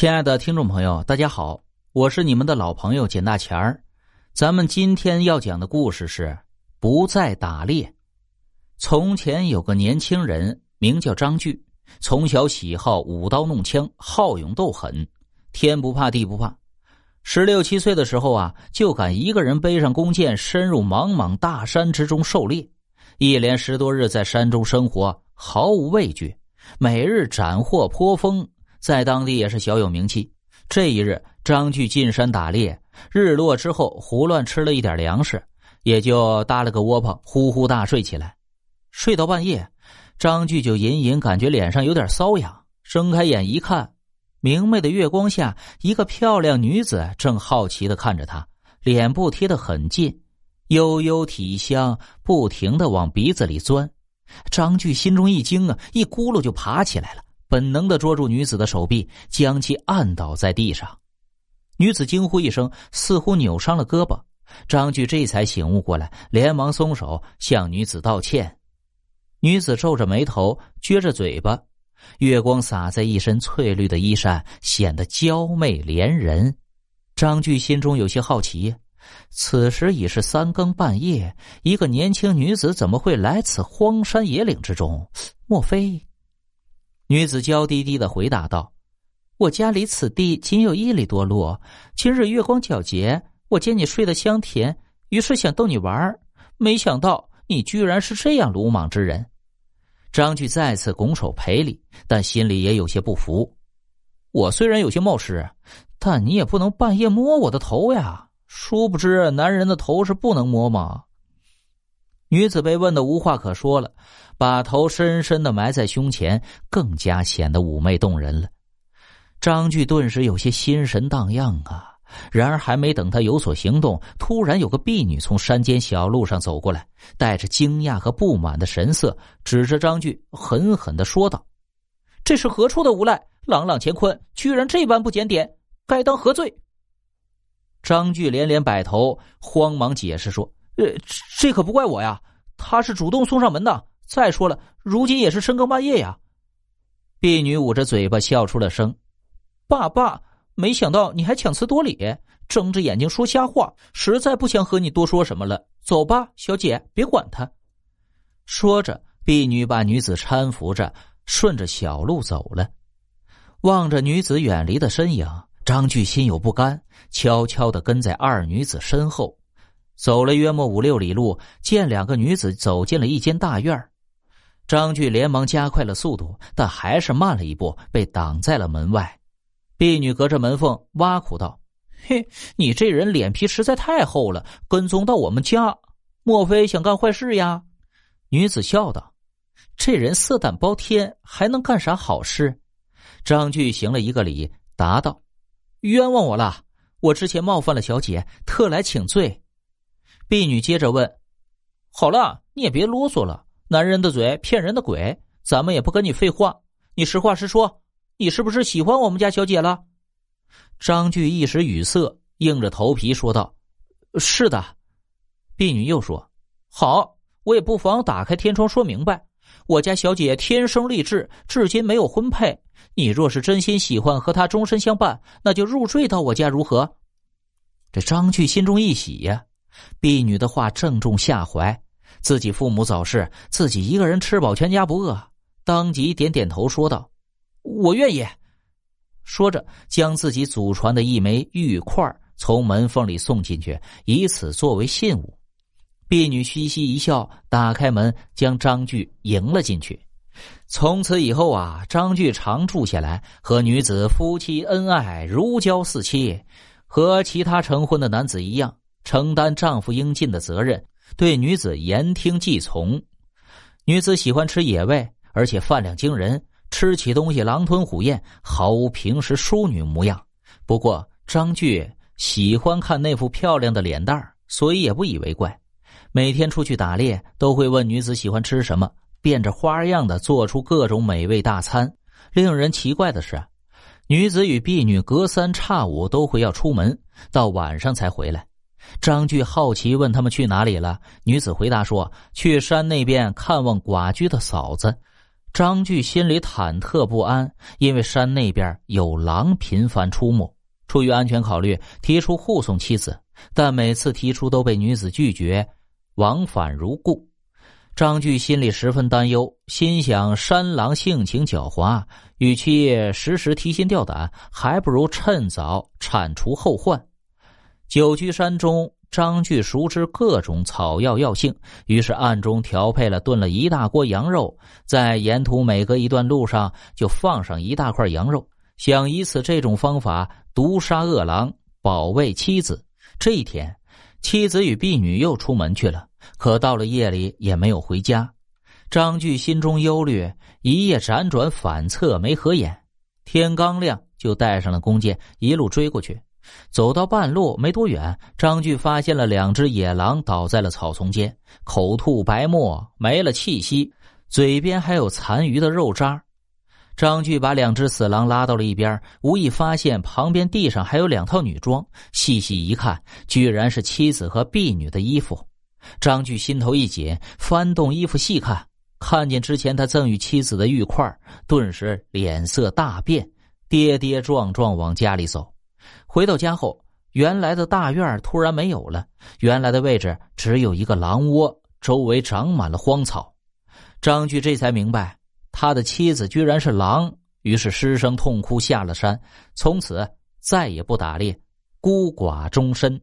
亲爱的听众朋友，大家好，我是你们的老朋友简大钱儿。咱们今天要讲的故事是不再打猎。从前有个年轻人，名叫张巨，从小喜好舞刀弄枪，好勇斗狠，天不怕地不怕。十六七岁的时候啊，就敢一个人背上弓箭，深入茫茫大山之中狩猎，一连十多日在山中生活，毫无畏惧，每日斩获颇丰。在当地也是小有名气。这一日，张巨进山打猎，日落之后胡乱吃了一点粮食，也就搭了个窝棚，呼呼大睡起来。睡到半夜，张巨就隐隐感觉脸上有点瘙痒，睁开眼一看，明媚的月光下，一个漂亮女子正好奇的看着他，脸部贴得很近，悠悠体香不停的往鼻子里钻。张巨心中一惊啊，一咕噜就爬起来了。本能的捉住女子的手臂，将其按倒在地上。女子惊呼一声，似乎扭伤了胳膊。张巨这才醒悟过来，连忙松手向女子道歉。女子皱着眉头，撅着嘴巴。月光洒在一身翠绿的衣衫，显得娇媚怜人。张巨心中有些好奇：此时已是三更半夜，一个年轻女子怎么会来此荒山野岭之中？莫非？女子娇滴滴的回答道：“我家离此地仅有一里多路。今日月光皎洁，我见你睡得香甜，于是想逗你玩儿没想到你居然是这样鲁莽之人。”张巨再次拱手赔礼，但心里也有些不服。我虽然有些冒失，但你也不能半夜摸我的头呀！殊不知，男人的头是不能摸吗？女子被问的无话可说了，把头深深的埋在胸前，更加显得妩媚动人了。张炬顿时有些心神荡漾啊！然而还没等他有所行动，突然有个婢女从山间小路上走过来，带着惊讶和不满的神色，指着张巨狠狠的说道：“这是何处的无赖，朗朗乾坤，居然这般不检点，该当何罪？”张巨连连摆头，慌忙解释说。这这可不怪我呀，他是主动送上门的。再说了，如今也是深更半夜呀。婢女捂着嘴巴笑出了声：“爸爸，没想到你还强词夺理，睁着眼睛说瞎话，实在不想和你多说什么了。走吧，小姐，别管他。”说着，婢女把女子搀扶着，顺着小路走了。望着女子远离的身影，张巨心有不甘，悄悄的跟在二女子身后。走了约莫五六里路，见两个女子走进了一间大院张俊连忙加快了速度，但还是慢了一步，被挡在了门外。婢女隔着门缝挖苦道：“嘿，你这人脸皮实在太厚了，跟踪到我们家，莫非想干坏事呀？”女子笑道：“这人色胆包天，还能干啥好事？”张俊行了一个礼，答道：“冤枉我了，我之前冒犯了小姐，特来请罪。”婢女接着问：“好了，你也别啰嗦了。男人的嘴骗人的鬼，咱们也不跟你废话。你实话实说，你是不是喜欢我们家小姐了？”张巨一时语塞，硬着头皮说道：“是的。”婢女又说：“好，我也不妨打开天窗说明白。我家小姐天生丽质，至今没有婚配。你若是真心喜欢和她终身相伴，那就入赘到我家如何？”这张俊心中一喜呀。婢女的话正中下怀，自己父母早逝，自己一个人吃饱全家不饿，当即点点头说道：“我愿意。”说着，将自己祖传的一枚玉块从门缝里送进去，以此作为信物。婢女嘻嘻一笑，打开门，将张巨迎了进去。从此以后啊，张巨常住下来，和女子夫妻恩爱，如胶似漆，和其他成婚的男子一样。承担丈夫应尽的责任，对女子言听计从。女子喜欢吃野味，而且饭量惊人，吃起东西狼吞虎咽，毫无平时淑女模样。不过张巨喜欢看那副漂亮的脸蛋所以也不以为怪。每天出去打猎，都会问女子喜欢吃什么，变着花样的做出各种美味大餐。令人奇怪的是，女子与婢女隔三差五都会要出门，到晚上才回来。张巨好奇问他们去哪里了，女子回答说：“去山那边看望寡居的嫂子。”张巨心里忐忑不安，因为山那边有狼频繁出没。出于安全考虑，提出护送妻子，但每次提出都被女子拒绝，往返如故。张巨心里十分担忧，心想：山狼性情狡猾，与其时时提心吊胆，还不如趁早铲除后患。久居山中。张巨熟知各种草药药性，于是暗中调配了炖了一大锅羊肉，在沿途每隔一段路上就放上一大块羊肉，想以此这种方法毒杀恶狼，保卫妻子。这一天，妻子与婢女又出门去了，可到了夜里也没有回家。张巨心中忧虑，一夜辗转反侧没合眼，天刚亮就带上了弓箭，一路追过去。走到半路没多远，张巨发现了两只野狼倒在了草丛间，口吐白沫，没了气息，嘴边还有残余的肉渣。张巨把两只死狼拉到了一边，无意发现旁边地上还有两套女装，细细一看，居然是妻子和婢女的衣服。张巨心头一紧，翻动衣服细看，看见之前他赠予妻子的玉块，顿时脸色大变，跌跌撞撞往家里走。回到家后，原来的大院突然没有了，原来的位置只有一个狼窝，周围长满了荒草。张炬这才明白，他的妻子居然是狼，于是失声痛哭，下了山，从此再也不打猎，孤寡终身。